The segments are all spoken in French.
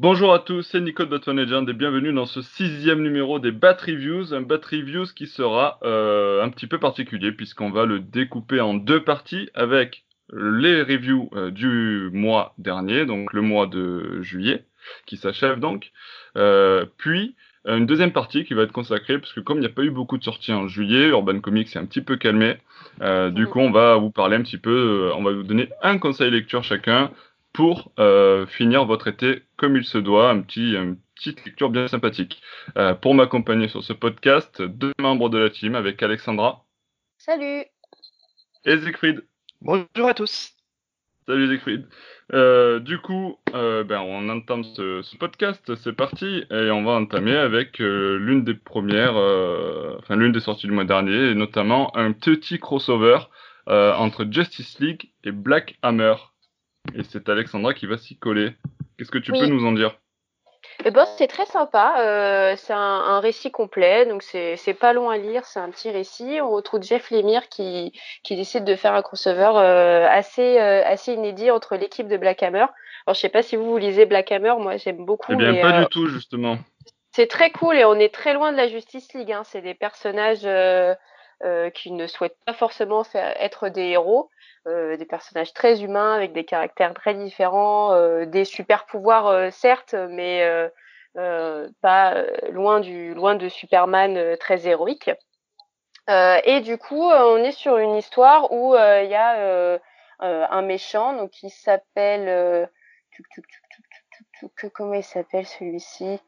Bonjour à tous, c'est Nico de Batman Legend et bienvenue dans ce sixième numéro des Bat Reviews, un Bat Reviews qui sera euh, un petit peu particulier puisqu'on va le découper en deux parties avec les reviews euh, du mois dernier, donc le mois de juillet, qui s'achève donc, euh, puis une deuxième partie qui va être consacrée, parce que comme il n'y a pas eu beaucoup de sorties en juillet, Urban Comics s'est un petit peu calmé, du coup on va vous parler un petit peu, on va vous donner un conseil lecture chacun, pour euh, finir votre été comme il se doit, un petit, une petite lecture bien sympathique. Euh, pour m'accompagner sur ce podcast, deux membres de la team avec Alexandra. Salut. Et Siegfried. Bonjour à tous. Salut Siegfried. Euh, du coup, ben, on entame ce, ce podcast, c'est parti, et on va entamer avec l'une des premières, enfin l'une des sorties du mois dernier, et notamment un petit crossover entre Justice League et Black Hammer. Et c'est Alexandra qui va s'y coller. Qu'est-ce que tu peux nous en dire? Eh ben, c'est très sympa. Euh, c'est un, récit complet, donc c'est pas long à lire. C'est un petit récit. On retrouve Jeff Lemire qui, qui décide de faire un crossover euh, assez, euh, assez inédit entre l'équipe de Black Hammer. Alors, je sais pas si vous, vous lisez Black Hammer. Moi, j'aime beaucoup. Eh bien, pas du tout, justement. C'est très cool et on est très loin de la Justice League. Hein. C'est des personnages qui ne souhaitent pas forcément être des héros. Euh, des personnages très humains avec des caractères très différents, euh, des super pouvoirs euh, certes, mais pas loin du loin de Superman très héroïque. et du coup, on est sur une histoire où il y a un méchant donc qui s'appelle comment il s'appelle celui-ci?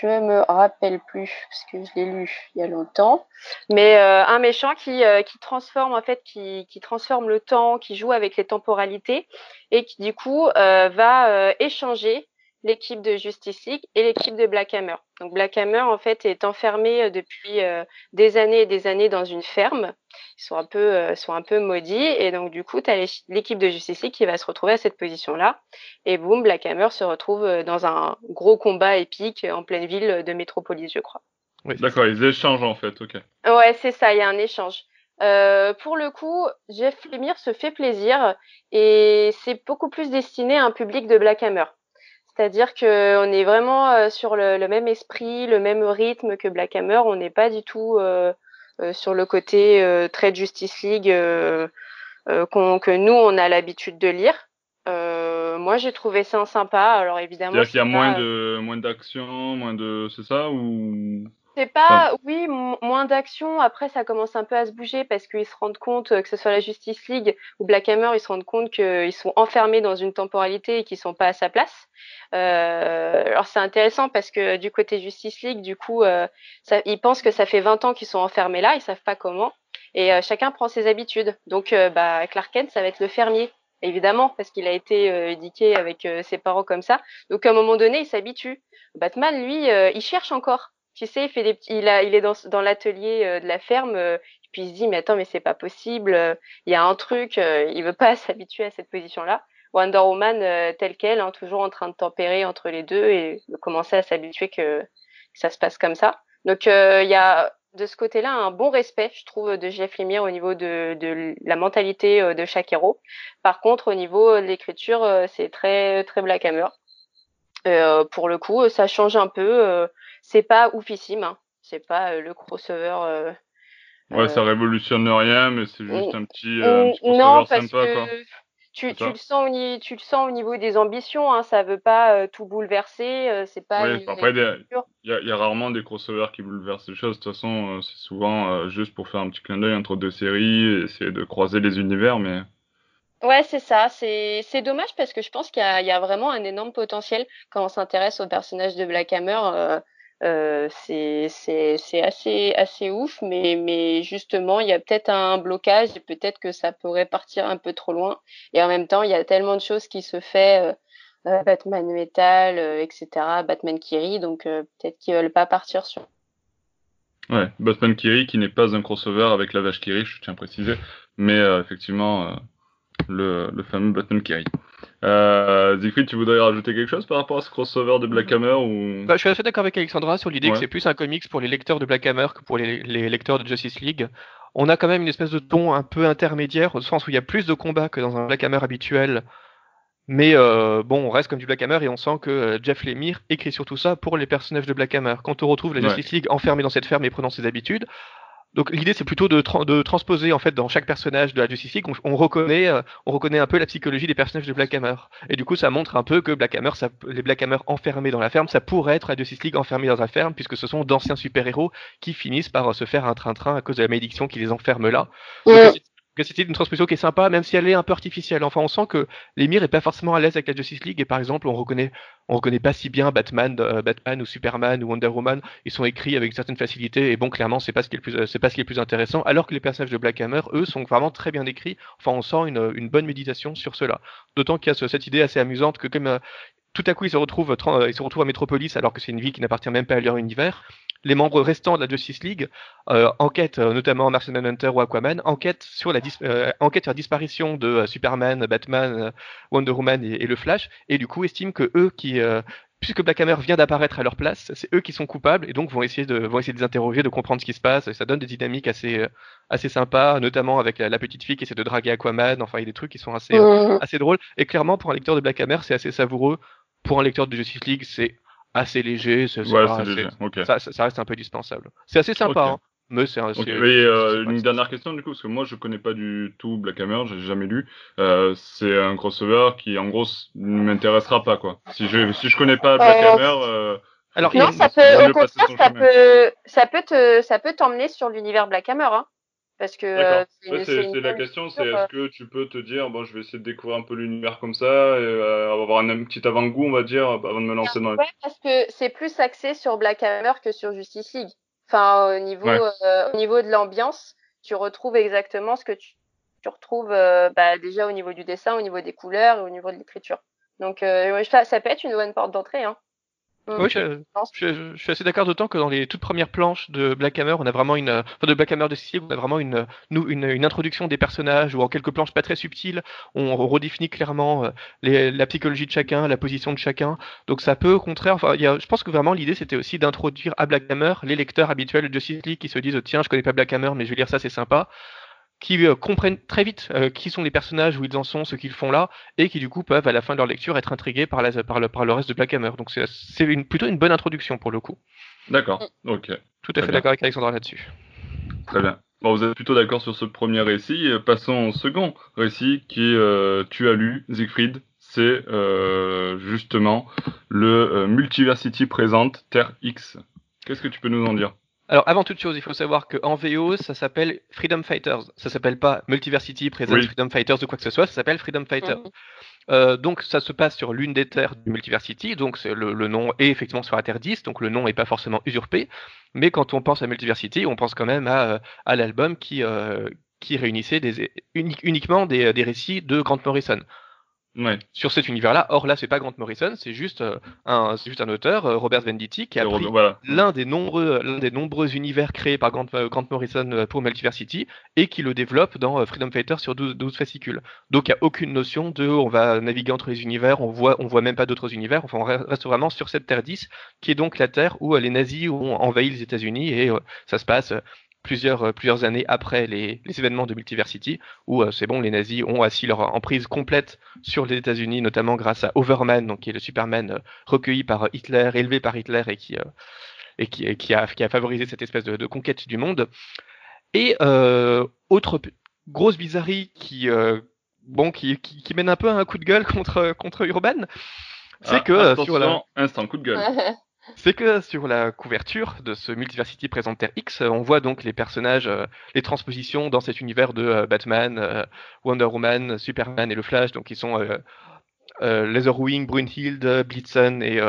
Je me rappelle plus parce que je l'ai lu il y a longtemps. Mais euh, un méchant qui, euh, qui transforme en fait, qui, qui, transforme le temps, qui joue avec les temporalités et qui du coup euh, va échanger l'équipe de Justice League et l'équipe de Black Hammer. Donc Black Hammer en fait est enfermé euh, depuis euh, des années et des années dans une ferme. Ils sont un peu euh, sont un peu maudits et donc du coup tu as l'équipe de Justice qui va se retrouver à cette position-là et boum Black Hammer se retrouve dans un gros combat épique en pleine ville de Métropolis, je crois. Oui, d'accord, ils échangent en fait, ok. Ouais, c'est ça, il y a un échange. Euh, pour le coup, Jeff Lemire se fait plaisir et c'est beaucoup plus destiné à un public de Black Hammer. C'est-à-dire qu'on est vraiment euh, sur le, même esprit, le même rythme que Black Hammer. On n'est pas du tout euh, euh, sur le côté très Justice League que nous, on a l'habitude de lire. moi, j'ai trouvé ça sympa. Alors évidemment, il y a moins de moins d'action, moins de, c'est ça ou c'est pas, oui, moins d'action. Après, ça commence un peu à se bouger parce qu'ils se rendent compte, que ce soit la Justice League ou Black Hammer, ils se rendent compte qu'ils sont enfermés dans une temporalité et qu'ils sont pas à sa place. Euh, alors c'est intéressant parce que du côté Justice League, du coup, euh, ça, ils pensent que ça fait 20 ans qu'ils sont enfermés là, ils savent pas comment, et euh, chacun prend ses habitudes. Donc, euh, bah, Clark Kent, ça va être le fermier évidemment, parce qu'il a été euh, éduqué avec ses parents comme ça. Donc à un moment donné, il s'habitue. Batman, lui, il cherche encore tu sais, il fait des il, a, il est dans, dans l'atelier euh, de la ferme, euh, puis il se dit mais attends mais c'est pas possible, euh, il y a un truc, il veut pas s'habituer à cette position-là. Wonder Woman telle qu'elle, hein, toujours en train de tempérer entre les deux et commencer à s'habituer que, ça se passe comme ça. Donc il y a de ce côté-là un bon respect, je trouve, de Jeff Lemire au niveau de, de la mentalité de chaque héros. Par contre, au niveau de l'écriture, c'est très très Black Hammer. Euh, pour le coup, ça change un peu c'est pas oufissime. Hein. C'est pas euh, le crossover. Euh, ouais, ça euh, révolutionne rien, mais c'est juste un petit, un petit crossover non, parce sympa, que... quoi. Tu, tu, le sens au, tu le sens au niveau des ambitions, hein, ça veut pas tout bouleverser, c'est pas. Oui, après, il y, y, a rarement des crossovers qui bouleversent les choses. De toute façon, c'est souvent juste pour faire un petit clin d'œil entre deux séries, essayer de croiser les univers, mais. Ouais, c'est ça. C'est dommage parce que je pense qu'il y, y, a vraiment un énorme potentiel quand on s'intéresse au personnage de Black Hammer. Euh, c'est assez, ouf, mais, justement, il y a peut-être un blocage et peut-être que ça pourrait partir un peu trop loin. Et en même temps, il y a tellement de choses qui se fait, euh, euh Batman Metal, etc., Batman Kiri, donc peut-être qu'ils veulent pas partir sur. Ouais, Batman Kiri qui n'est pas un crossover avec la vache Kiri, je tiens à préciser, mais effectivement, le, le fameux Batman Kiri. Euh, tu voudrais rajouter quelque chose par rapport à ce crossover de Black Hammer ou... Bah, je suis assez d'accord avec Alexandra sur l'idée que c'est plus un comics pour les lecteurs de Black Hammer que pour les, lecteurs de Justice League. On a quand même une espèce de ton un peu intermédiaire, au sens où il y a plus de combats que dans un Black Hammer habituel, Mais euh, bon, on reste comme du Black Hammer et on sent que euh, Jeff Lemire écrit surtout ça pour les personnages de Black Hammer. Quand on retrouve la Justice League enfermée dans cette ferme et prenant ses habitudes, donc l'idée c'est plutôt de, de, transposer en fait dans chaque personnage de la Justice League, on, reconnaît, euh, on reconnaît un peu la psychologie des personnages de Black Hammer. Et du coup ça montre un peu que Black Hammer, ça, les Black Hammer enfermés dans la ferme, ça pourrait être la Justice League enfermée dans la ferme, puisque ce sont d'anciens super-héros qui finissent par se faire un train-train à cause de la malédiction qui les enferme là que c'était une transposition qui est sympa, même si elle est un peu artificielle. Enfin, on sent que l'émir est pas forcément à l'aise avec la Justice League et par exemple, on reconnaît, on reconnaît pas si bien Batman, euh, Batman ou Superman ou Wonder Woman. Ils sont écrits avec une certaine facilité et bon, clairement, c'est pas ce qui est le plus, c'est pas ce qui est le plus intéressant. Alors que les personnages de Black Hammer, eux, sont vraiment très bien écrits. Enfin, on sent une, une bonne méditation sur cela. D'autant qu'il y a cette idée assez amusante que comme euh, tout à coup, ils se retrouvent, euh, ils se retrouvent à Metropolis alors que c'est une ville qui n'appartient même pas à leur univers les membres restants de la Justice League euh, enquêtent, euh, notamment Martian Hunter ou Aquaman, enquêtent sur la, euh, enquêtent sur la disparition de Superman, Batman, Wonder Woman et, le Flash, et du coup estiment que eux qui puisque Black Hammer vient d'apparaître à leur place, c'est eux qui sont coupables et donc vont essayer de vont essayer de les interroger, de comprendre ce qui se passe. Et ça donne des dynamiques assez assez sympas, notamment avec la, petite fille qui essaie de draguer Aquaman. Enfin, il y a des trucs qui sont assez assez drôles. Et clairement, pour un lecteur de Black Hammer, c'est assez savoureux. Pour un lecteur de Justice League, c'est assez léger. Ça, ça, reste un peu dispensable. C'est assez sympa. Hein, mais c'est euh, une dernière question du coup, parce que moi je connais pas du tout Black Hammer, j'ai jamais lu. Euh, c'est un crossover qui en gros ne m'intéressera pas quoi. Si je si je connais pas Black euh, Hammer. Alors non, ça peut, au contraire, ça peut, ça peut te, ça peut t'emmener sur l'univers Black Hammer. Hein. Parce que euh, c'est la question, c'est est-ce que tu peux te dire bon, je vais essayer de découvrir un peu l'univers comme ça, et euh, avoir un, petit avant-goût, on va dire, avant de me lancer dans. Ouais, parce que c'est plus axé sur Black Hammer que sur Justice League. Enfin, au niveau, euh, au niveau de l'ambiance, tu retrouves exactement ce que tu, tu retrouves bah, déjà au niveau du dessin, au niveau des couleurs et au niveau de l'écriture. Donc, ça, ça peut être une bonne porte d'entrée. Hein. Oui, je, suis assez d'accord, d'autant que dans les toutes premières planches de Black Hammer, on a vraiment une, enfin de Black Hammer de Cecil, on a vraiment une, une, une, introduction des personnages, ou en quelques planches pas très subtiles, on redéfinit clairement euh, les, la psychologie de chacun, la position de chacun. Donc ça peut, au contraire, enfin, y a, je pense que vraiment l'idée c'était aussi d'introduire à Black Hammer les lecteurs habituels de Justice League qui se disent tiens, je connais pas Black Hammer, mais je vais lire ça, c'est sympa qui euh, comprennent très vite euh, qui sont les personnages, où ils en sont, ce qu'ils font là, et qui du coup peuvent à la fin de leur lecture être intrigués par, la, par, le, par le reste de Black Hammer. Donc c'est une, plutôt une bonne introduction pour le coup. D'accord, ok. Tout à fait d'accord avec Alexandra là-dessus. Très bien. Bon, vous êtes plutôt d'accord sur ce premier récit. Passons au second récit qui euh, tu as lu, Siegfried. C'est justement le Multiversity présente Terre X. Qu'est-ce que tu peux nous en dire? Alors, avant toute chose, il faut savoir qu'en VO, ça s'appelle Freedom Fighters. Ça s'appelle pas Multiversity Present Freedom Fighters ou quoi que ce soit, ça s'appelle Freedom Fighters. Mhm. Euh, donc, ça se passe sur l'une des terres du Multiversity, donc le, le, nom est effectivement sur la Terre 10, donc le nom n'est pas forcément usurpé. Mais quand on pense à Multiversity, on pense quand même à, à l'album qui, euh, qui réunissait des, uniquement des, des récits de Grant Morrison sur cet univers-là. Or là, c'est pas Grant Morrison, c'est juste euh, un, juste un auteur, euh, Robert Venditti, qui a pris l'un des nombreux, l'un des nombreux univers créés par Grant, euh, Grant Morrison pour Multiversity et qui le développe dans Freedom Fighter sur 12, fascicules. Donc il n'y a aucune notion de, on va naviguer entre les univers, on voit, on voit même pas d'autres univers. Enfin, on reste vraiment sur cette Terre 10, qui est donc la Terre où les nazis ont envahi les États-Unis et ça se passe plusieurs, euh, plusieurs années après les, les événements de Multiversity, où euh, c'est bon, les nazis ont assis leur emprise complète sur les États-Unis, notamment grâce à Overman, donc, qui est le Superman euh, recueilli par Hitler, élevé par Hitler et qui, et qui, qui, a, qui a favorisé cette espèce de, de conquête du monde. Et autre grosse bizarrerie qui, bon, qui, qui, qui, mène un peu un coup de gueule contre, contre Urban, c'est ah, que sur la... instant coup de gueule. C'est que sur la couverture de ce Multiversity Presenter X, on voit donc les personnages, euh, les transpositions dans cet univers de euh, Batman, euh, Wonder Woman, Superman et le Flash, donc qui sont Leatherwing, Brunhild, Blitzen et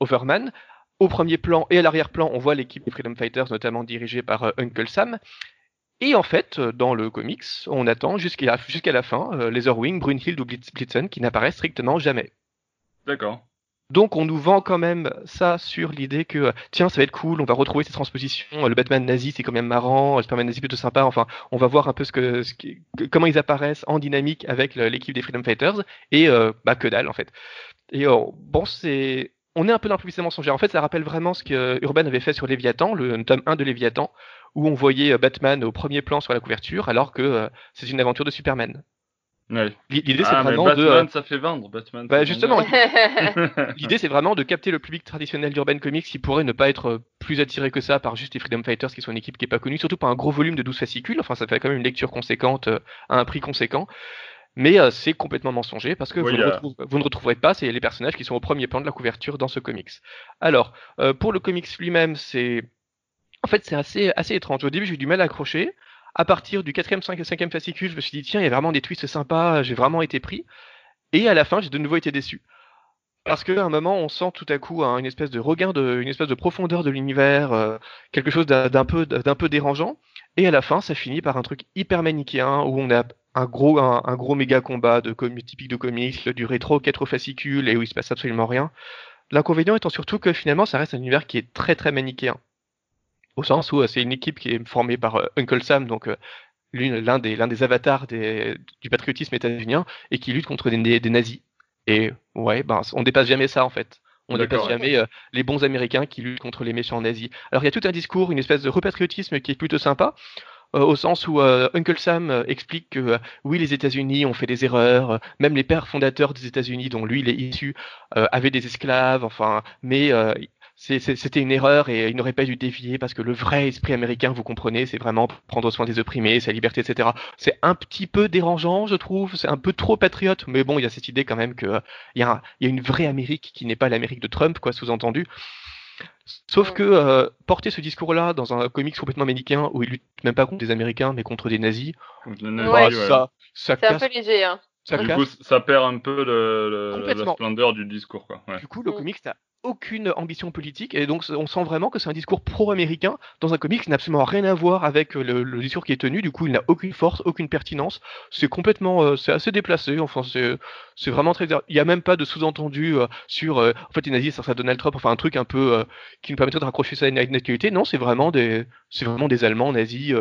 Overman. Au premier plan et à l'arrière-plan, on voit l'équipe des Freedom Fighters, notamment dirigée par Uncle Sam. Et en fait, dans le comics, on attend jusqu'à la fin Leatherwing, Brunhild ou Blitzen qui n'apparaissent strictement jamais. D'accord. Donc on nous vend quand même ça sur l'idée que tiens ça va être cool, on va retrouver ces transpositions, le Batman nazi c'est quand même marrant, le Superman nazi plutôt sympa, enfin on va voir un peu ce que, comment ils apparaissent en dynamique avec l'équipe des Freedom Fighters et euh, bah que dalle en fait. Et euh, bon c'est on est un peu dans le publicité mensonger. En fait ça rappelle vraiment ce que Urban avait fait sur Léviathan, le tome 1 de Léviathan, où on voyait euh, Batman au premier plan sur la couverture alors que c'est une aventure de Superman. L'idée, c'est ah, vraiment Batman, ça fait vendre. Batman. Bah, justement, l'idée, c'est vraiment de capter le public traditionnel d'Urban Comics qui pourrait ne pas être plus attiré que ça par juste les Freedom Fighters, qui sont une équipe qui est pas connue, surtout par un gros volume de 12 fascicules. Enfin, ça fait quand même une lecture conséquente à un prix conséquent. Mais c'est complètement mensonger parce que vous, ne retrouverez pas c'est les personnages qui sont au premier plan de la couverture dans ce comics. Alors, pour le comics lui-même, c'est en fait c'est assez assez étrange. Au début, j'ai eu du mal à accrocher à partir du 4e, 5 5e fascicule, je me suis dit, tiens, il y a vraiment des twists sympas, j'ai vraiment été pris. Et à la fin, j'ai de nouveau été déçu. Parce qu'à un moment, on sent tout à coup une espèce de regain, de, une espèce de profondeur de l'univers, euh, quelque chose d'un peu, d'un peu dérangeant. Et à la fin, ça finit par un truc hyper manichéen où on a un gros, un, gros méga combat de typique de comics, du rétro, quatre fascicules et où il se passe absolument rien. L'inconvénient étant surtout que finalement, ça reste un univers qui est très très manichéen au sens où euh, c'est une équipe qui est formée par euh, Uncle Sam, donc euh, l'un des, des avatars du patriotisme états-unien, et qui lutte contre des, nazis. Et ouais, ben, on dépasse jamais ça en fait. On dépasse jamais les bons Américains qui luttent contre les méchants nazis. Alors il y a tout un discours, une espèce de repatriotisme qui est plutôt sympa, au sens où Uncle Sam explique que oui, les États-Unis ont fait des erreurs, même les pères fondateurs des États-Unis, dont lui il est issu, avaient des esclaves, enfin, mais c'était une erreur et il n'aurait pas dû dévier parce que le vrai esprit américain, vous comprenez, c'est vraiment prendre soin des opprimés, sa liberté, etc. C'est un petit peu dérangeant, je trouve. C'est un peu trop patriote, mais bon, il y a cette idée quand même qu'il y, a y a une vraie Amérique qui n'est pas l'Amérique de Trump, quoi, sous-entendu. Sauf que euh, porter ce discours-là dans un comics complètement américain où il lutte même pas contre des Américains mais contre des nazis, bah, ça, ça c'est un peu léger. Hein. Ça, du coup, ça perd un peu le, la splendeur du discours. Quoi. Du coup, le mm. comics n'a aucune ambition politique et donc on sent vraiment que c'est un discours pro-américain dans un comics qui n'a absolument rien à voir avec euh, le, discours qui est tenu. Du coup, il n'a aucune force, aucune pertinence. C'est complètement, euh, c'est assez déplacé. Enfin, c'est, vraiment très. Il n'y a même pas de sous-entendu euh, sur. en fait, les nazis, ça, ça Donald Trump. Enfin, un truc un peu qui nous permettrait de raccrocher ça à une, actualité. Non, c'est vraiment des, c'est vraiment des Allemands nazis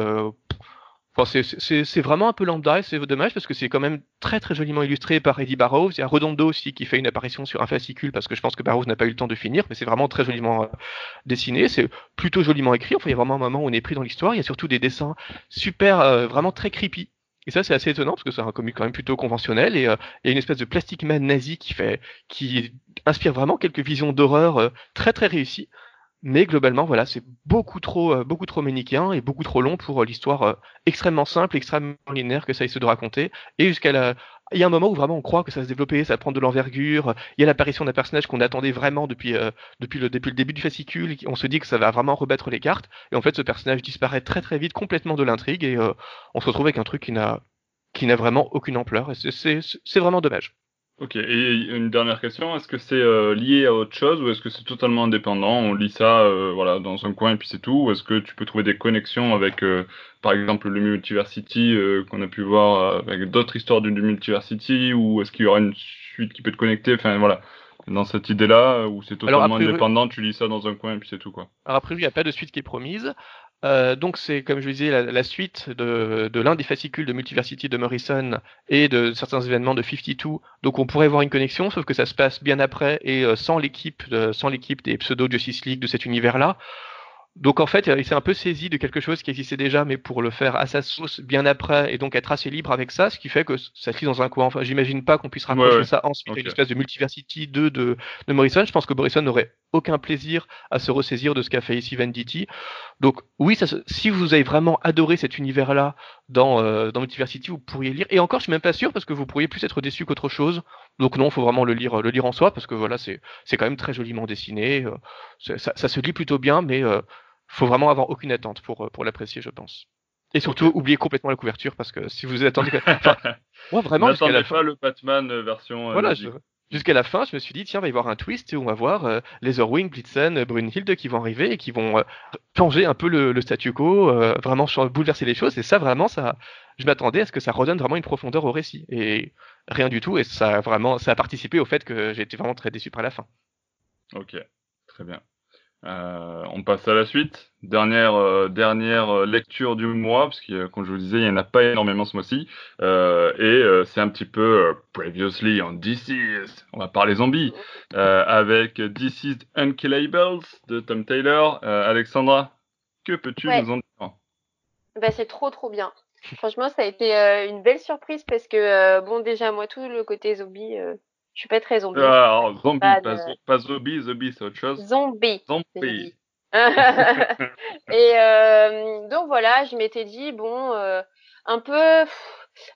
c'est vraiment un peu lambda et c'est dommage parce que c'est quand même très très joliment illustré par Eddie Barrows. Il y a Redondo aussi qui fait une apparition sur un fascicule parce que je pense que Barrows n'a pas eu le temps de finir, mais c'est vraiment très joliment euh, dessiné. C'est plutôt joliment écrit. Enfin, il y a vraiment un moment où on est pris dans l'histoire. Il y a surtout des dessins super, euh, vraiment très creepy. Et ça, c'est assez étonnant parce que c'est un comic quand même plutôt conventionnel et euh, a une espèce de plastic man nazi qui fait, qui inspire vraiment quelques visions d'horreur très très réussies. Mais globalement, voilà, c'est beaucoup trop, euh, beaucoup trop et beaucoup trop long pour euh, l'histoire euh, extrêmement simple, extrêmement linéaire que ça essaie de raconter. Et jusqu'à la, il y a un moment où vraiment on croit que ça va se développer, ça va prendre de l'envergure. Il y a l'apparition d'un personnage qu'on attendait vraiment depuis, depuis le début du fascicule. On se dit que ça va vraiment rebattre les cartes. Et en fait, ce personnage disparaît très très vite, complètement de l'intrigue. Et on se retrouve avec un truc qui n'a, qui n'a vraiment aucune ampleur. Et c'est vraiment dommage. Ok, et une dernière question, est-ce que c'est euh, lié à autre chose ou est-ce que c'est totalement indépendant On lit ça euh, voilà, dans un coin et puis c'est tout Ou est-ce que tu peux trouver des connexions avec, euh, par exemple, le Multiversity qu'on a pu voir avec d'autres histoires du, Multiversity Ou est-ce qu'il y aura une suite qui peut te connecter Enfin voilà, dans cette idée-là, où c'est totalement indépendant, tu lis ça dans un coin et puis c'est tout quoi. Alors après, il n'y a pas de suite qui est promise. Euh, donc c'est, comme je disais, la, suite de, l'un des fascicules de Multiversity de Morrison et de certains événements de 52. Donc on pourrait voir une connexion, sauf que ça se passe bien après et euh, sans l'équipe, sans l'équipe des pseudo Justice League de cet univers-là. Donc en fait, il s'est un peu saisi de quelque chose qui existait déjà, mais pour le faire à sa sauce bien après, et donc être assez libre avec ça, ce qui fait que ça se lit dans un coin. Enfin, j'imagine pas qu'on puisse rapprocher ça ensuite okay. une espèce de Multiversity 2 de, de Morrison. Je pense que Morrison n'aurait aucun plaisir à se ressaisir de ce qu'a fait ici Venditti. Donc oui, ça, si vous avez vraiment adoré cet univers-là dans, euh, dans Multiversity, vous pourriez lire. Et encore, je suis même pas sûr parce que vous pourriez plus être déçu qu'autre chose. Donc non, faut vraiment le lire, le lire en soi parce que voilà, c'est quand même très joliment dessiné. Euh, ça, ça, se lit plutôt bien, mais euh, faut vraiment avoir aucune attente pour, euh, pour l'apprécier, je pense. Et surtout, oubliez complètement la couverture parce que si vous attendez. Enfin, moi, vraiment. N'attendez pas le Batman euh, version. Euh, voilà, jusqu'à la fin, je me suis dit, tiens, il va y avoir un twist et on va voir euh, Leatherwing, Blitzen, Brunhilde qui vont arriver et qui vont changer un peu le, statu quo, vraiment bouleverser les choses. Et ça, vraiment, ça, je m'attendais à ce que ça redonne vraiment une profondeur au récit. Et rien du tout. Et ça, vraiment, ça a participé au fait que été vraiment très déçu par la fin. Ok, très bien. Euh, on passe à la suite. Dernière, euh, dernière euh, lecture du mois, parce que comme je vous disais, il n'y en a pas énormément ce mois-ci. et c'est un petit peu previously on DC's. On va parler zombies. avec DC's Unkillables de Tom Taylor. Alexandra, que peux-tu nous en dire? Bah, C'est trop trop bien. Franchement, ça a été une belle surprise parce que, bon, déjà, moi, tout le côté zombie, je suis pas très zombie. Ah, alors, zombie, pas, pas, zombie, zombie, c'est autre chose. Zombie. Zombie. et euh, donc voilà, je m'étais dit bon, euh, un peu,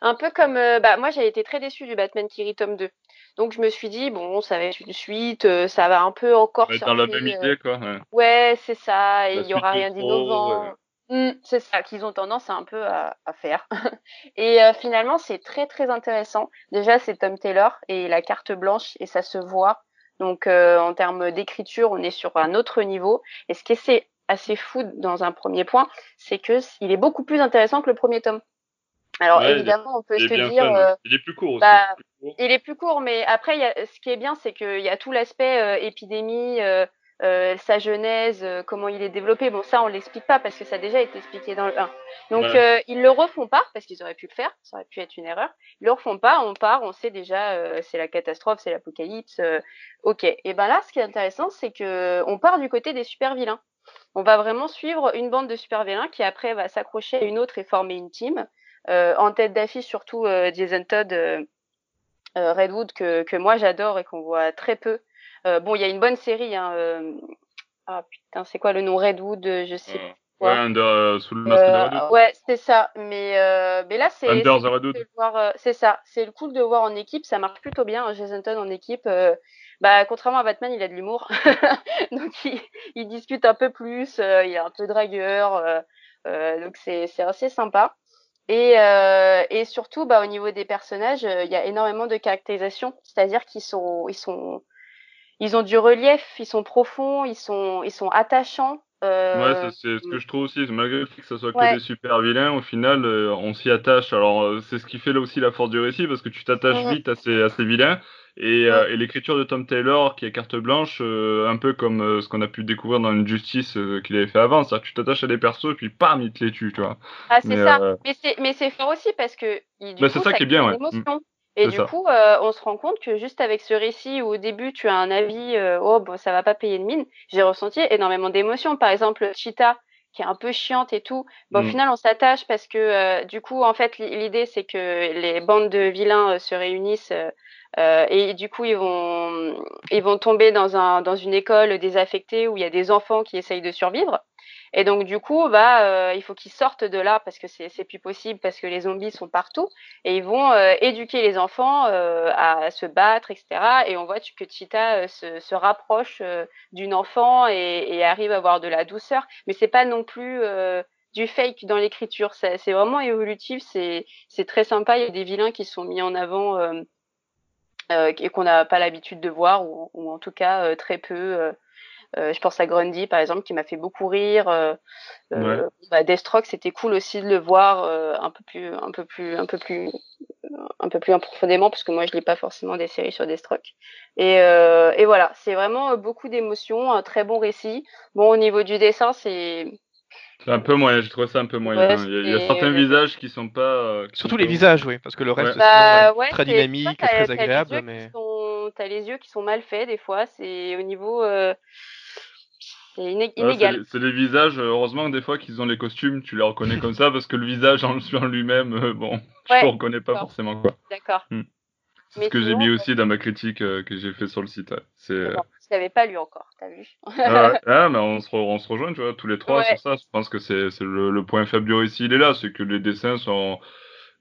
un peu comme, euh, bah moi j'avais été très déçue du Batman Kiri tome 2. Donc je me suis dit bon, ça va être une suite, ça va un peu encore. dans la même idée quoi. Ouais, c'est ça, il y aura rien d'innovant. Mmh, c'est ça qu'ils ont tendance à un peu à, à faire. et finalement, c'est très très intéressant. Déjà, c'est Tom Taylor et la carte blanche et ça se voit. Donc euh, en termes d'écriture, on est sur un autre niveau. Et ce qui est assez fou dans un premier point, c'est que il est beaucoup plus intéressant que le premier tome. Alors évidemment, on peut se dire, euh, il est plus court aussi. Bah, il est plus court, mais après, y a, ce qui est bien, c'est qu'il y a tout l'aspect euh, épidémie, euh, sa genèse, euh, comment il est développé. Bon, ça, on l'explique pas parce que ça a déjà été expliqué dans le 1. Donc, euh, ils le refont pas parce qu'ils auraient pu le faire. Ça aurait pu être une erreur. Ils le refont pas. On part, on sait déjà, euh, c'est la catastrophe, c'est l'apocalypse. ok. Et ben là, ce qui est intéressant, c'est que on part du côté des super vilains. On va vraiment suivre une bande de super vilains qui après va s'accrocher à une autre et former une team. en tête d'affiche, surtout Jason Todd. Redwood que, que moi j'adore et qu'on voit très peu euh, bon, il y a une bonne série. Hein, euh, ah putain, c'est quoi le nom? Redwood Je sais pas. Ouais, under, sous le masque de Redwood. Ouais, c'est ça. Mais, mais là, c'est. Under the Redwood. C'est ça. C'est le cool de voir en équipe. Ça marche plutôt bien. Hein, Jason Todd en équipe. bah, contrairement à Batman, il a de l'humour. donc, il, il, discute un peu plus. il est un peu dragueur. donc, c'est assez sympa. Et, et surtout, bah, au niveau des personnages, il y a énormément de caractérisation. C'est-à-dire qu'ils sont, ils sont, ils ont du relief, ils sont profonds, ils sont, ils sont attachants. Euh... Ouais, c'est ce que je trouve aussi. Malgré que ce soit que des super vilains, au final, euh, on s'y attache. Alors, euh, c'est ce qui fait là aussi la force du récit, parce que tu t'attaches vite à ces, à ces vilains. Et, euh, et l'écriture de Tom Taylor, qui est carte blanche, un peu comme ce qu'on a pu découvrir dans une justice qu'il avait fait avant. C'est-à-dire que tu t'attaches à des persos et puis pam, il te les tue, tu vois. Ah, c'est ça. Mais c'est fort aussi parce que. bah, c'est ça qui est bien, ouais. Et du coup, euh, on se rend compte que juste avec ce récit où au début tu as un avis, euh, oh bon, ça va pas payer de mine, j'ai ressenti énormément d'émotions. Par exemple, Cheetah, qui est un peu chiante et tout. Bon, Au mm. final, on s'attache parce que euh, du coup, en fait, l'idée c'est que les bandes de vilains se réunissent et du coup, ils vont ils vont tomber dans un dans une école désaffectée où il y a des enfants qui essayent de survivre. Et donc du coup, bah, euh, il faut qu'ils sortent de là parce que c'est c'est plus possible parce que les zombies sont partout et ils vont euh, éduquer les enfants euh, à se battre, etc. Et on voit que Cheetah se, se rapproche d'une enfant et, et, arrive à avoir de la douceur, mais c'est pas non plus du fake dans l'écriture. C'est vraiment évolutif, c'est c'est très sympa. Il y a des vilains qui sont mis en avant et qu'on n'a pas l'habitude de voir ou, ou en tout cas très peu. Euh, je pense à Grundy par exemple qui m'a fait beaucoup rire. Euh, euh bah, Deathstroke c'était cool aussi de le voir euh, un peu plus un peu plus un peu plus un peu plus profondément parce que moi je lis pas forcément des séries sur Deathstroke. Et, et voilà c'est vraiment beaucoup d'émotions, un très bon récit. Bon au niveau du dessin c'est c'est un peu moyen, je trouve ça un peu moyen. il, y a, certains visages qui sont pas. Surtout les visages, oui, parce que le reste, bah, c'est très dynamique, très agréable. Mais... T'as les yeux qui sont mal faits des fois, c'est au niveau. Euh c'est inégal. c'est les visages, euh, heureusement des fois qu'ils ont les costumes, tu les reconnais comme ça, parce que le visage en, lui-même, euh, bon, tu ne le reconnais pas forcément. quoi. D'accord. Hmm. C'est ce que j'ai mis aussi dans ma critique euh, que j'ai fait sur le site. C'est. Je l'avais pas lu encore, t'as vu? Ah, ah, mais on se, on se rejoint, tu vois, tous les trois sur ça. Je pense que c'est le, le, point faible du récit, il est là, c'est que les dessins sont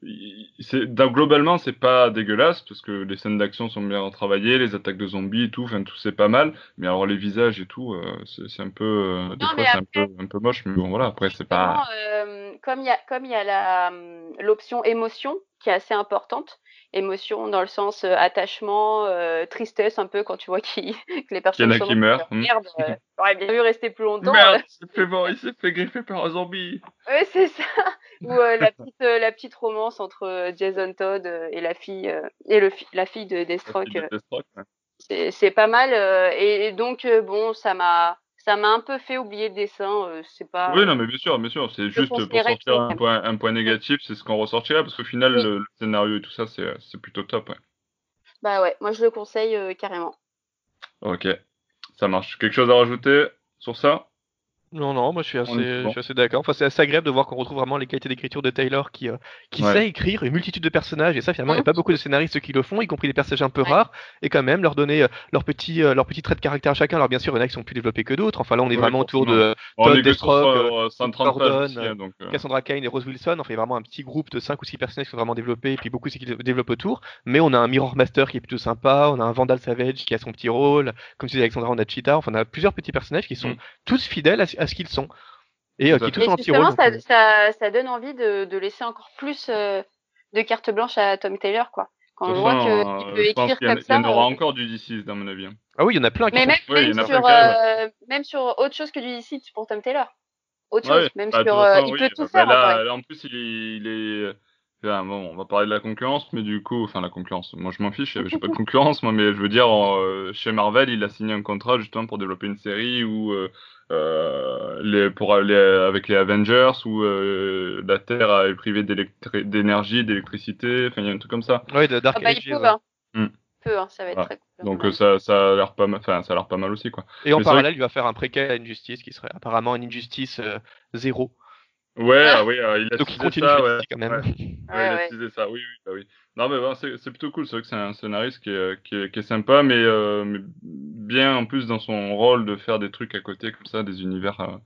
globalement c'est pas dégueulasse parce que les scènes d'action sont bien travaillées les attaques de zombies et tout enfin tout c'est pas mal mais alors les visages et tout euh, c'est un peu euh, des fois c'est un peu un peu moche mais bon voilà après c'est pas euh, comme il y a comme il y a la l'option émotion qui est assez importante émotion dans le sens attachement, tristesse un peu quand tu vois qui, que les personnes sont qui meurent. Hmm. Merde, j'aurais bien vu rester plus longtemps. Merde, il s'est fait, il s'est fait griffer par un zombie. Ouais, c'est ça. Ou la petite la petite romance entre Jason Todd et la fille et le la fille de Deathstroke. C'est c'est pas mal et donc bon ça m'a ça m'a un peu fait oublier le dessin. Euh, c'est pas. Oui, non, mais bien sûr, bien sûr. C'est juste pour sortir un point, un point négatif, c'est ce qu'on ressortirait, parce qu'au final, le, scénario et tout ça, c'est plutôt top. Ouais. Bah ouais, moi je le conseille euh, carrément. Ok, ça marche. Quelque chose à rajouter sur ça? Non, non, moi je suis assez, je suis assez d'accord. Enfin, c'est assez agréable de voir qu'on retrouve vraiment les qualités d'écriture de Taylor qui, euh, qui sait écrire une multitude de personnages. Et ça, finalement, il n'y a pas beaucoup de scénaristes qui le font, y compris des personnages un peu rares. Et quand même, leur donner euh, leurs petits, euh, leurs petits traits de caractère à chacun. Alors, bien sûr, il y en a qui sont plus développés que d'autres. Enfin, là, on est vraiment autour de Todd, Deathstroke, Gordon, hein, Cassandra Kane et Rose Wilson. Enfin, il y a vraiment un petit groupe de 5 ou 6 personnages qui sont vraiment développés. Et puis beaucoup qui développent autour. Mais on a un Mirror Master qui est plutôt sympa. On a un Vandal Savage qui a son petit rôle. Comme tu disais, Alexandra, on a Cheetah. Enfin, on a plusieurs petits personnages qui sont mm. tous fidèles à ce qu'ils sont. Et euh, qui un petit rôle. Ça, euh. ça, ça, donne envie de, de laisser encore plus euh, de carte blanche à Tom Taylor, quoi. Quand on voit qu'il peut écrire comme ça. Il y en aura encore du DC, dans mon avis. Hein. Ah oui, il y en a plein. Mais même, même, sur, euh, même, sur, autre chose que du DC pour Tom Taylor. Autre chose, même bah, sur. il peut tout bah, faire. Là, là, en plus, il est, il est bon, on va parler de la concurrence, mais du coup, enfin la concurrence, moi je m'en fiche, j'ai pas de concurrence, moi, mais je veux dire, chez Marvel, il a signé un contrat justement pour développer une série où euh, les, pour aller avec les Avengers où euh, la Terre est privée d'énergie, d'électricité, enfin il y a un truc comme ça. Oui, de Dark ah bah, Age. Il peut, hein. Hmm. Peu, hein, ça va être très cool. Donc euh, ça, ça a l'air pas mal, enfin ça a l'air pas mal aussi quoi. Et en parallèle, il va faire un préquel à Injustice qui serait apparemment une Injustice zéro. Ouais, ah. oui, il a Donc il continue ça, ouais. quand même. Ouais. ouais, il a utilisé ça, oui, oui, bah oui. Non, mais bon, c'est plutôt cool. C'est vrai que c'est un scénariste qui est, qui est, qui est sympa, mais, euh, mais, bien en plus dans son rôle de faire des trucs à côté comme ça, des univers euh,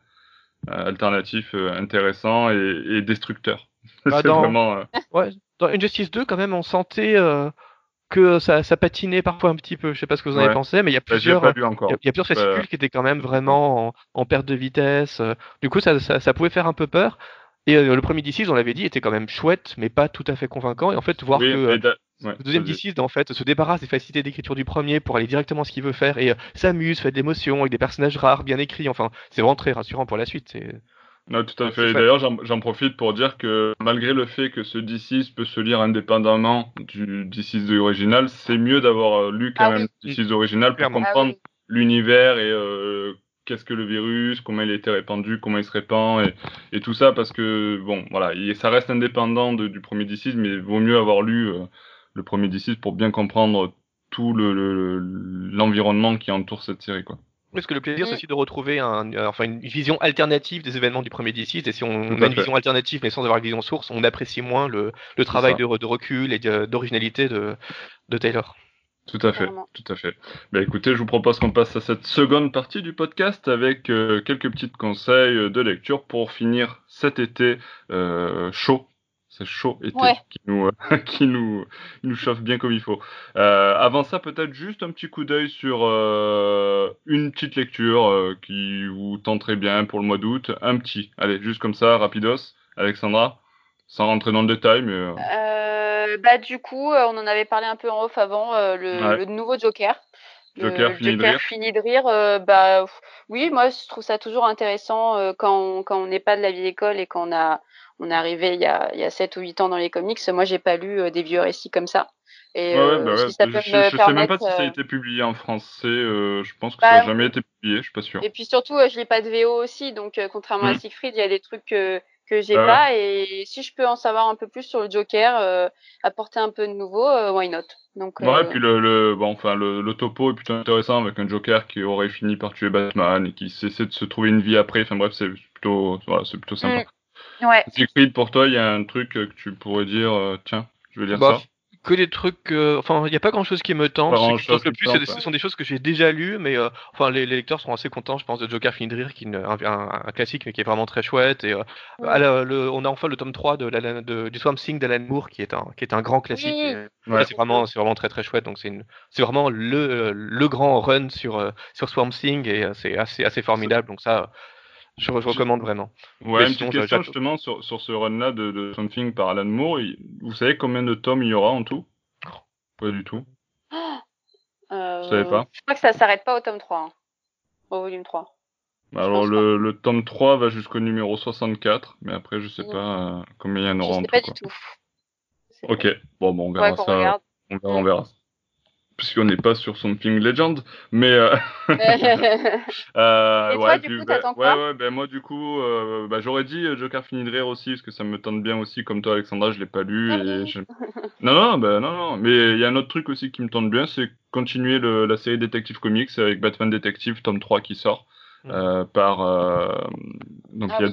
euh alternatifs euh, intéressants et, et destructeurs. Bah, dans... Vraiment, ouais, dans Injustice 2, quand même, on sentait que ça, ça, patinait parfois un petit peu. Je sais pas ce que vous en avez pensé, mais il y a bah, plusieurs, il y, y, a plusieurs fascicules qui étaient quand même vraiment en, en perte de vitesse. Du coup, ça, ça, ça, pouvait faire un peu peur. Et euh, le premier DC, on l'avait dit, était quand même chouette, mais pas tout à fait convaincant. Et en fait, voir que euh, le deuxième DC, en fait, se débarrasse des facilités d'écriture du premier pour aller directement à ce qu'il veut faire et euh, s'amuse, fait de l'émotion avec des personnages rares, bien écrits. Enfin, c'est vraiment très rassurant pour la suite. Non, tout à fait. D'ailleurs, j'en profite pour dire que malgré le fait que ce DC peut se lire indépendamment du DC original, c'est mieux d'avoir lu quand ah même oui. DC original pour comprendre ah l'univers et qu'est-ce que le virus, comment il a été répandu, comment il se répand et, et tout ça parce que bon voilà, ça reste indépendant du premier DC, mais il vaut mieux avoir lu euh, le premier DC pour bien comprendre tout l'environnement le, qui entoure cette série quoi. Parce que le plaisir, c'est aussi de retrouver un, euh, enfin, une vision alternative des événements du premier DC. Et si on, a une vision alternative, mais sans avoir une vision source, on apprécie moins le, le travail de, de, recul et d'originalité de, de Taylor. Tout à fait, tout à fait. Bah, écoutez, je vous propose qu'on passe à cette seconde partie du podcast avec euh, quelques petits conseils euh, de lecture pour finir cet été euh, chaud. C'est chaud été qui, nous, qui nous, nous chauffe bien comme il faut. avant ça, peut-être juste un petit coup d'œil sur une petite lecture qui vous tenterait bien pour le mois d'août. Un petit, allez, juste comme ça, rapidos. Alexandra, sans rentrer dans le détail, mais... Euh, bah, du coup, euh, on en avait parlé un peu en off avant, euh, le, nouveau Joker. Joker, fini, de rire. fini de rire. bah oui, moi je trouve ça toujours intéressant quand on, quand on n'est pas de la vieille école et qu'on a on est arrivé il y a il y a 7 ou 8 ans dans les comics. Moi j'ai pas lu des vieux récits comme ça. Et bah je, sais même pas si ça a été publié en français. je pense que ça n'a bah, jamais été publié. Je suis pas sûr. Et puis surtout, je n'ai pas de VO aussi, donc contrairement à mmh. Siegfried, il y a des trucs que j'ai bah pas. Et si je peux en savoir un peu plus sur le Joker, euh, apporter un peu de nouveau, euh, why not? Donc, ouais, euh, puis le, le, bon, enfin, le, le, topo est plutôt intéressant avec un Joker qui aurait fini par tuer Batman et qui essaie de se trouver une vie après. Enfin bref, c'est plutôt, voilà, c'est plutôt sympa. Mm. Ouais. pour toi, il y a un truc que tu pourrais dire, tiens, je vais lire bah, ça que des trucs. Euh, enfin, il n'y a pas grand chose qui me tente. Ce, le plus, ce sont des choses que j'ai déjà lues, mais euh, enfin, les, les, lecteurs seront assez contents, je pense, de Joker Findrir, qui est un, un, classique, mais qui est vraiment très chouette. Et euh, le, on a enfin le tome 3 de, de du Swamp Thing d'Alan Moore, qui est un, qui est un grand classique. c'est vraiment, c'est vraiment très très chouette. Donc c'est c'est vraiment le, le grand run sur sur Swamp Thing et c'est assez assez formidable. Donc ça. Je, recommande vraiment. Ouais, une petite question justement sur, sur ce run-là de, de, Something par Alan Moore. Vous savez combien de tomes il y aura en tout? Pas du tout. Euh, savez pas? Je crois que ça s'arrête pas au tome 3, hein. au volume 3. Alors le, le, tome 3 va jusqu'au numéro 64, mais après je sais pas euh, combien il y en aura je en sais tout. Pas du tout. Ok, bon, bon on verra ça. On verra, on verra puisqu'on n'est pas sur Something Legend, mais euh... euh, ouais, du coup, bah, ouais, ouais, ben moi du coup, euh, bah, j'aurais dit euh, Joker finit de rire aussi, parce que ça me tente bien aussi, comme toi Alexandra, je l'ai pas lu. Et non, non, ben non, non, mais il y a un autre truc aussi qui me tente bien, c'est continuer le, la série Detective Comics avec Batman Detective tome 3 qui sort. Mm. par donc ah il y a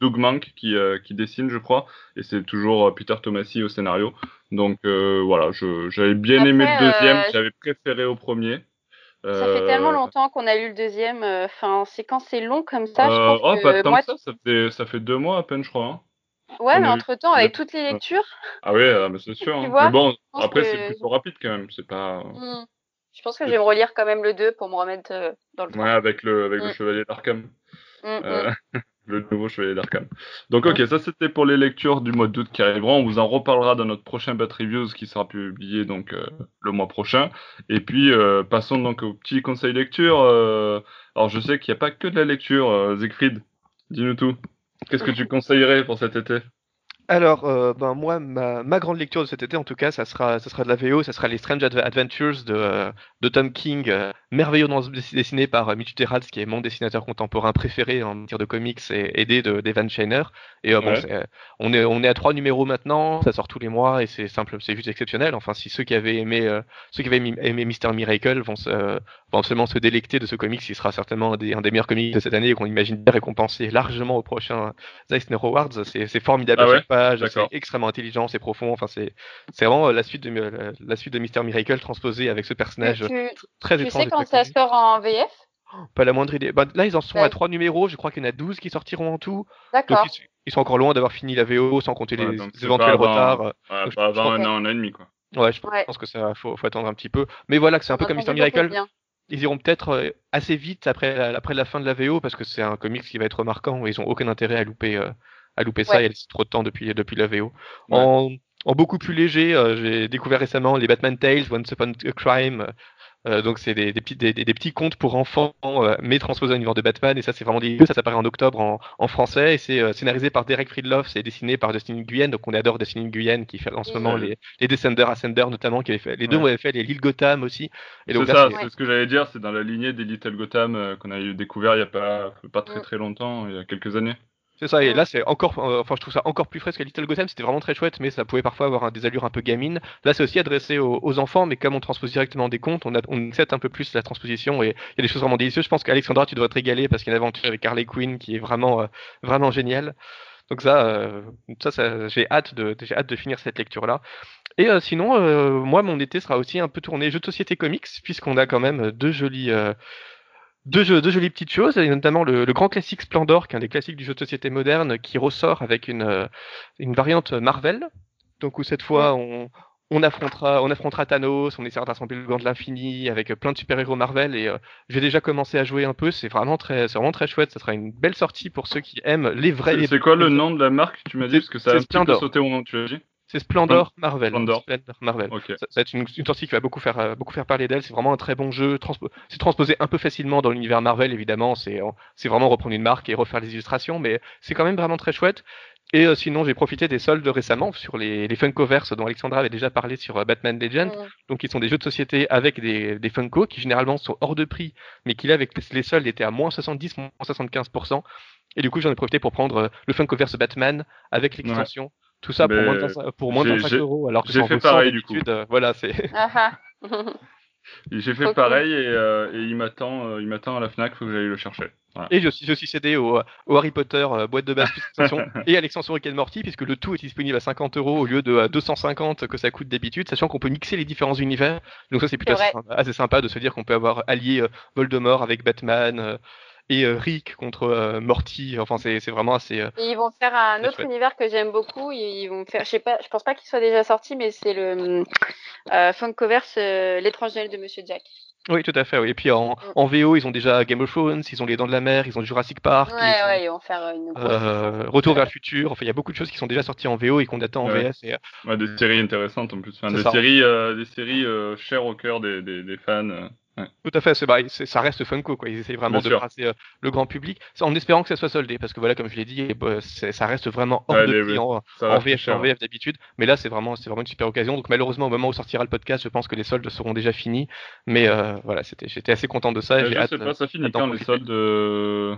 Doug, Mank qui, qui dessine, je crois, et c'est toujours Peter Tomasi au scénario. Donc voilà, j'avais bien aimé le deuxième, j'avais préféré au premier. Ça fait tellement longtemps qu'on a lu le deuxième. Enfin, c'est quand c'est long comme ça. Je euh, oh, pas tant que ça. Ça fait, ça fait deux mois à peine, je crois. Hein. Ouais, mais entre temps, avec toutes les lectures. Ah oui, ah, c'est sûr. Hein. mais bon, après, c'est plutôt rapide quand même. C'est pas. Mmh. Je pense que je vais me relire quand même le 2 pour me remettre euh, dans le Ouais, avec le, avec le mmh. Chevalier d'Arkham. Mmh, euh, le nouveau Chevalier d'Arkham. Donc, ok, ça c'était pour les lectures du mois d'août qui arriveront. On vous en reparlera dans notre prochain Bat Reviews qui sera publié donc euh, le mois prochain. Et puis, passons donc au petit conseil lecture. alors, je sais qu'il n'y a pas que de la lecture, Siegfried. Dis-nous tout. Qu'est-ce que tu conseillerais pour cet été? Alors, euh, ben moi, ma, ma, grande lecture de cet été, en tout cas, ça sera, ça sera de la VO, ça sera les Strange Adventures de, euh, de Tom King, euh, merveilleux dessiné par Mitch Gerrard, qui est mon dessinateur contemporain préféré en matière de comics et aidé de d'Evan Shiner. Et bon, on est, on est à trois numéros maintenant, ça sort tous les mois et c'est simple, c'est juste exceptionnel. Enfin, si ceux qui avaient aimé, ceux qui avaient aimé Mister Miracle vont, se, vont absolument se délecter de ce comics, qui sera certainement un des, un des meilleurs comics de cette année et qu'on imagine bien récompensé largement au prochain Eisner Awards. C'est formidable. Ah c'est extrêmement intelligent, c'est profond. Enfin, c'est vraiment euh, la suite de la suite de Mister Miracle transposée avec ce personnage très étrange. Tu sais quand ça sort en VF Pas la moindre idée. Bah, là, ils en sont à trois numéros. Je crois qu'il y en a 12 qui sortiront en tout. D'accord. Ils, sont encore loin d'avoir fini la VO sans compter les éventuels retards. Ouais, pas avant un an, et demi, quoi. Ouais, je pense que ça faut, faut, attendre un petit peu. Mais voilà, que c'est un peu comme Mister Miracle ils iront peut-être euh, assez vite après la, après la fin de la VO parce que c'est un comics qui va être marquant et ils ont aucun intérêt à louper euh, à louper ça, il y a trop de temps depuis, depuis la VO. En, beaucoup plus léger, euh, j'ai découvert récemment les Batman Tales, Once Upon a Crime. Euh, donc c'est des, petits, des, petits contes pour enfants, euh, mais transposés au niveau de Batman. Et ça c'est vraiment délicieux. Ça s'apparaît en octobre en, en français et c'est scénarisé par Derek Friedloff. C'est dessiné par Dustin Nguyen. Donc on adore Dustin Nguyen qui fait en ce moment les, les Descender, Ascender notamment, qui avait fait les deux avaient fait les Lille Gotham aussi. Et c'est ça, c'est ce que j'allais dire. C'est dans la lignée des Little Gotham qu'on a découvert il y a pas pas très très longtemps, il y a quelques années. C'est ça, et là c'est encore, euh, enfin je trouve ça encore plus frais que Little Gotham, c'était vraiment très chouette, mais ça pouvait parfois avoir des allures un peu gamines. Là c'est aussi adressé aux, enfants, mais comme on transpose directement des comptes, on, a, on accepte un peu plus la transposition et il y a des choses vraiment délicieuses. Je pense qu'Alexandra, tu devrais te régaler parce qu'il y a une aventure avec Harley Quinn qui est vraiment, euh, vraiment géniale. Donc ça, euh, ça, ça j'ai hâte de, j'ai hâte de finir cette lecture là. Et sinon, moi mon été sera aussi un peu tourné jeu de société comics puisqu'on a quand même deux jolis deux, jolies petites choses, et notamment le, grand classique Splendor, qui est un des classiques du jeu de société moderne, qui ressort avec une, euh, une variante Marvel. Donc où cette fois on, on affrontera, on affrontera Thanos, on essaiera d'assembler le gant de l'infini avec plein de super-héros Marvel et euh, j'ai déjà commencé à jouer un peu, c'est vraiment très, c'est vraiment très chouette, ça sera une belle sortie pour ceux qui aiment les vrais. C'est quoi le nom de la marque? Tu m'as dit parce que ça a un petit peu sauté au où tu as dit. C'est Splendor Marvel. Splendor. Marvel. Ça, va être une, sortie qui va beaucoup faire, euh, beaucoup faire parler d'elle. C'est vraiment un très bon jeu. c'est transposé un peu facilement dans l'univers Marvel, évidemment. C'est, c'est vraiment reprendre une marque et refaire les illustrations, mais c'est quand même vraiment très chouette. Et euh, sinon, j'ai profité des soldes récemment sur les, les Funkoverse dont Alexandra avait déjà parlé sur euh, Batman Legend. Donc, ils sont des jeux de société avec des, des Funko qui généralement sont hors de prix, mais qui là, avec les soldes, étaient à moins 70, moins 75%. Et du coup, j'en ai profité pour prendre le Funkoverse Batman avec l'extension. Tout ça pour moins, de, pour moins de 25 euros, alors que j'ai fait pareil du coup. Euh, voilà, c'est. Ah, ah. j'ai fait pareil et, euh, et il m'attend, euh, il m'attend à la Fnac, faut que j'aille le chercher. Et je suis aussi cédé au, au Harry Potter boîte de base et à l'extension Rick and Morty puisque le tout est disponible à 50 euros au lieu de 250 que ça coûte d'habitude, sachant qu'on peut mixer les différents univers. Donc ça c'est plutôt assez sympa, de se dire qu'on peut avoir allié Voldemort avec Batman et euh, Rick contre euh, Morty. Enfin, c'est vraiment assez. Euh, ils vont faire un autre univers que j'aime beaucoup. Ils vont faire, je sais pas, je pense pas qu'il soit déjà sorti, mais c'est le Funkoverse l'étrange de Monsieur Jack. Oui, tout à fait. Oui. Et puis en, mm. en, VO, ils ont déjà Game of Thrones, ils ont Les Dents de la Mer, ils ont Jurassic Park. Ouais, ils ouais, ils vont faire une. Retour vers le futur. Enfin, il y a beaucoup de choses qui sont déjà sorties en VO et qu'on attend en VS. Et... Ouais, des séries intéressantes en plus. Enfin, des, séries, des séries, chères au cœur des, des, des fans. Tout à fait, c'est, bah, ça reste Funko, quoi. Ils essayent vraiment de passer euh, le grand public, en espérant que ça soit soldé, parce que voilà, comme je l'ai dit, bah, ça reste vraiment hors de prix en, VF, d'habitude. Mais là, c'est vraiment, c'est vraiment une super occasion. Donc malheureusement, au moment où sortira le podcast, je pense que les soldes seront déjà finis. Mais euh, voilà, c'était, j'étais assez content de ça. je sais pas, ça finit quand les soldes euh,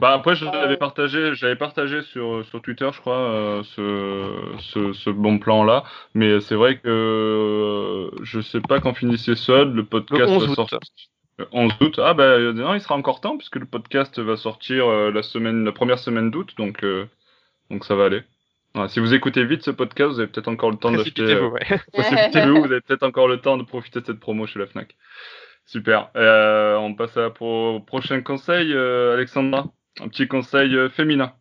bah après, j'avais partagé, j'avais partagé sur, sur Twitter, je crois, euh, ce, ce, ce, bon plan-là. Mais c'est vrai que euh, je sais pas quand finissait seul, le podcast le 11 août. Le 11 août. Ah bah non, il sera encore temps puisque le podcast va sortir la semaine, la première semaine d'août, donc donc ça va aller. si vous écoutez vite ce podcast, vous avez peut-être encore le temps d'acheter. Précipitez-vous, ouais. vous avez peut-être encore le temps de profiter de cette promo chez la Fnac. Super. Euh, on passe à, au prochain conseil, euh, Alexandra. Un petit conseil euh, féminin.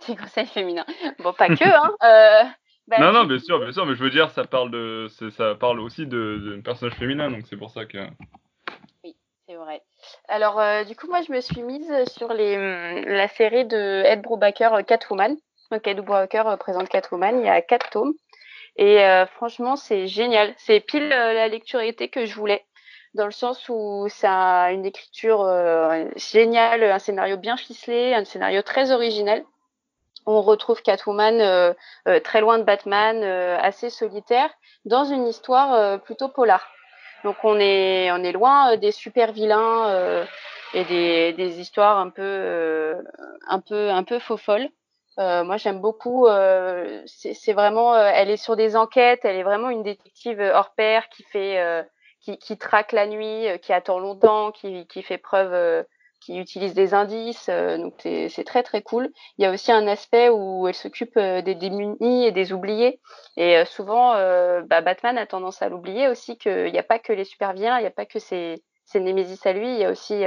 Petit conseil féminin. Bon, pas que, hein. Euh, bah, non, non, bien sûr, bien sûr, mais je veux dire, ça parle de, ça parle aussi de, de personnage féminin, donc c'est pour ça que. Oui, c'est vrai. Alors, du coup, moi, je me suis mise sur les, hum, la série de Ed Brubaker, Catwoman. Donc, Ed Brubaker présente Catwoman. Il y a quatre tomes. Et franchement, c'est génial. C'est pile la lecture été que je voulais dans le sens où ça a une écriture euh, géniale, un scénario bien ficelé, un scénario très original. On retrouve Catwoman euh, euh, très loin de Batman, assez solitaire, dans une histoire plutôt polar. Donc on est on est loin des super vilains et des, des histoires un peu un peu un peu faux folles. moi, j'aime beaucoup. c'est vraiment, elle est sur des enquêtes. Elle est vraiment une détective hors pair qui fait qui, traque la nuit, euh, qui attend longtemps, qui, fait preuve, euh, qui utilise des indices. Euh, donc c'est très très cool. Il y a aussi un aspect où elle s'occupe des démunis et des oubliés. Et souvent, bah, Batman a tendance à l'oublier aussi qu'il n'y a pas que les super vilains, il n'y a pas que ses, ses némésis à lui, il y a aussi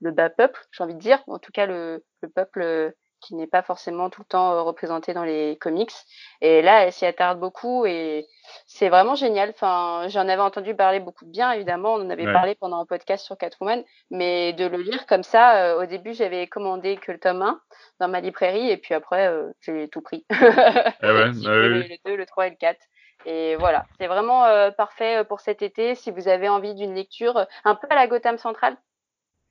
le bas peuple, j'ai envie de dire, en tout cas le, le peuple qui n'est pas forcément tout le temps euh, représenté dans les comics. Et là, elle s'y attarde beaucoup et c'est vraiment génial. Enfin, j'en avais entendu parler beaucoup de bien, évidemment. On en avait parlé pendant un podcast sur Catwoman, mais de le lire comme ça, euh, au début, j'avais commandé que le tome 1 dans ma librairie et puis après, euh, j'ai tout pris. Ouais, bah Le 2, le 3 et le 4. Et voilà, c'est vraiment parfait pour cet été si vous avez envie d'une lecture un peu à la Gotham Central,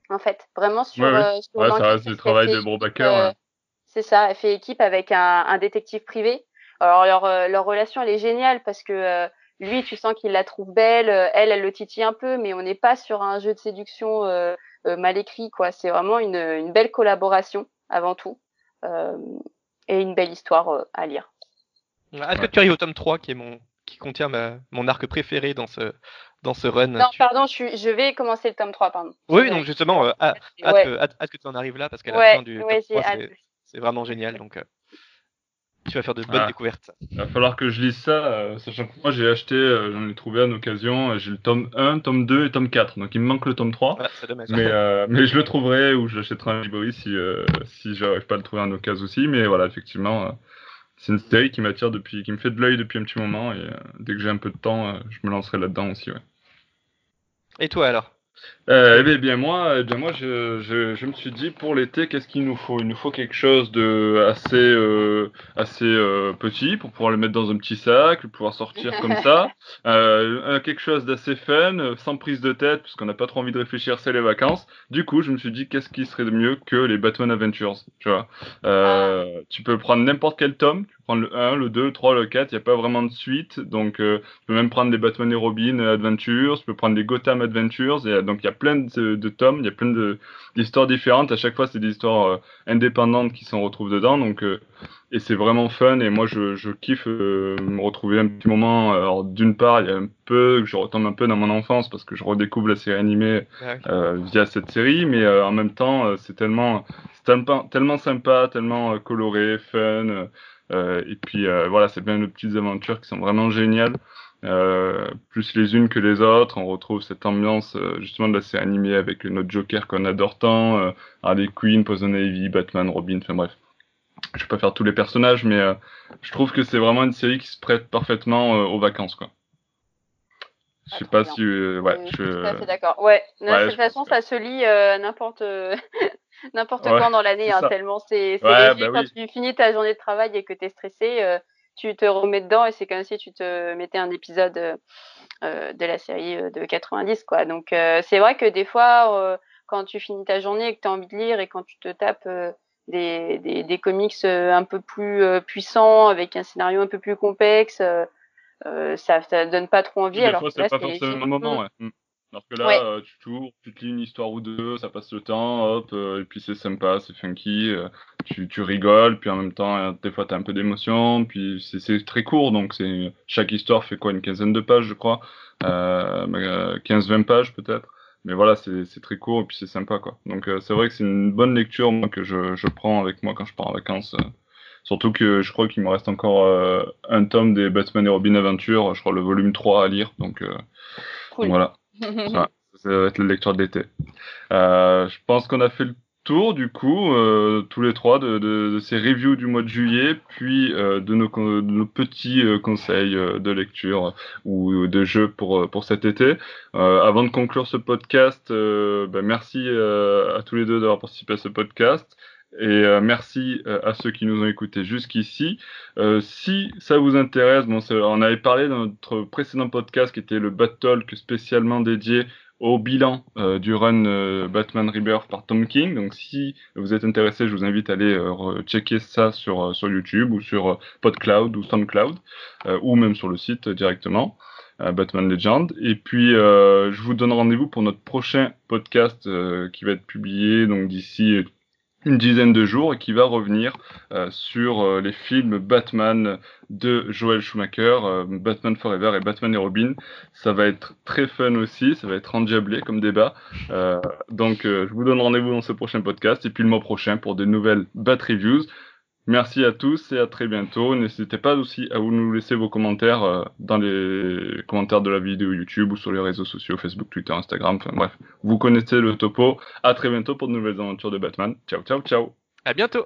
en fait, vraiment sur. Ouais, ouais. ça reste du travail de Brubaker. C'est ça, elle fait équipe avec un, un détective privé. Alors leur, euh, leur, relation elle est géniale parce que euh, lui tu sens qu'il la trouve belle, euh, elle elle le titille un peu, mais on n'est pas sur un jeu de séduction mal écrit quoi. C'est vraiment une, une, belle collaboration avant tout et une belle histoire à lire. Est-ce que tu arrives au tome 3 qui est mon qui contient ma, mon arc préféré dans ce dans ce run? Non, pardon, je, je, vais commencer le tome 3, pardon. Oui, donc justement, euh, hâte, que, tu en arrives là, parce qu'à la fin du tome 3, c'est vraiment génial. Donc, euh, tu vas faire de bonnes ah. découvertes. Il va falloir que je lise ça, euh, sachant que moi j'ai acheté, euh, j'en ai trouvé en occasion, j'ai le tome 1, tome 2 et tome 4. Donc il me manque le tome 3. mais, mais je le trouverai ou j'achèterai un librairie si, si j'arrive pas à le trouver en occasion aussi. Mais voilà, effectivement, c'est une série qui m'attire depuis, qui me fait de l'œil depuis un petit moment. Et dès que j'ai un peu de temps, je me lancerai là-dedans aussi. Ouais. Et toi alors? Euh, eh bien moi, eh bien moi je, je, je, me suis dit pour l'été qu'est-ce qu'il nous faut? Il nous faut quelque chose de assez euh, assez euh, petit pour pouvoir le mettre dans un petit sac, pouvoir sortir comme ça. Quelque chose d'assez fun, sans prise de tête parce qu'on n'a pas trop envie de réfléchir, c'est les vacances. Du coup, je me suis dit qu'est-ce qui serait de mieux que les Batman Adventures, tu vois? Ah. Tu peux prendre n'importe quel tome, tu prendre le 1, le 2, le 3, le 4, il n'y a pas vraiment de suite, donc euh, tu peux même prendre les Batman et Robin Adventures, tu peux prendre les Gotham Adventures, et, donc il y a plein de, de tomes, il y a plein d'histoires différentes. À chaque fois, c'est des histoires euh, indépendantes qui s'en retrouvent dedans. Donc, euh, et c'est vraiment fun. Et moi, je, je kiffe euh, me retrouver un petit moment. Alors, d'une part, il y a un peu que je retombe un peu dans mon enfance parce que je redécouvre la série animée via cette série. Mais en même temps, c'est tellement, tellement, tellement sympa, tellement coloré, fun. Et puis voilà, c'est plein de petites aventures qui sont vraiment géniales. Euh, plus les unes que les autres. On retrouve cette ambiance euh, justement de la série animée avec notre Joker qu'on adore tant, euh, Harley Quinn, Poison Ivy, Batman, Robin, enfin bref. Je vais pas faire tous les personnages, mais je trouve que c'est vraiment une série qui se prête parfaitement aux vacances, quoi. Je sais pas si, ouais, je. Fait d'accord. Ouais. de toute façon, ça se lit n'importe. n'importe quand dans l'année, hein, tellement c'est ouais, léger. Bah quand tu finis ta journée de travail et que tu es stressé, tu te remets dedans et c'est comme si tu te mettais un épisode euh, euh de la série euh, de 90 quoi. Donc euh, c'est vrai que des fois quand tu finis ta journée et que tu as envie de lire et quand tu te tapes des, des, des, comics un peu plus puissants avec un scénario un peu plus complexe, ça, ça donne pas trop envie. alors fois, c'est pas forcément le moment. Ouais. Mm. Alors que là, euh, tu tournes, tu te lis une histoire ou deux, ça passe le temps, hop, euh, et puis c'est sympa, c'est funky, euh, tu, tu rigoles, puis en même temps, des fois, tu as un peu d'émotion, puis c'est très court, donc c'est chaque histoire fait quoi, une quinzaine de pages, je crois, 15-20 pages peut-être. mais voilà, c'est très court et puis c'est sympa quoi. Donc c'est vrai que c'est une bonne lecture moi, que je, je, prends avec moi quand je pars en vacances. Surtout que je crois qu'il me reste encore un tome des Batman et Robin Aventure, je crois le volume 3 à lire. Donc, voilà. ça va être la lecture de l'été. je pense qu'on a fait le tour, du coup, euh, tous les trois, de, ces reviews du mois de juillet, puis euh, de, nos, petits euh, conseils de lecture ou de jeux pour, pour cet été. avant de conclure ce podcast, ben, merci à tous les deux d'avoir participé à ce podcast. Et merci à ceux qui nous ont écoutés jusqu'ici. si ça vous intéresse, bon, on avait parlé dans notre précédent podcast qui était le Battle spécialement dédié au bilan euh, du run euh, Batman Rebirth par Tom King. Donc si vous êtes intéressé, je vous invite à aller euh, checker ça sur, sur YouTube ou sur PodCloud ou SoundCloud ou même sur le site directement. Batman Legend. Et puis, je vous donne rendez-vous pour notre prochain podcast qui va être publié donc d'ici une dizaine de jours et qui va revenir euh, sur euh, les films Batman de Joel Schumacher, euh, Batman Forever et Batman et Robin. Ça va être très fun aussi, ça va être endiablé comme débat. donc je vous donne rendez-vous dans ce prochain podcast et puis le mois prochain pour de nouvelles Bat Reviews. Merci à tous et à très bientôt. N'hésitez pas aussi à vous nous laisser vos commentaires euh, dans les commentaires de la vidéo YouTube ou sur les réseaux sociaux, Facebook, Twitter, Instagram. Enfin bref, vous connaissez le topo. À très bientôt pour de nouvelles aventures de Batman. Ciao, ciao, ciao. À bientôt.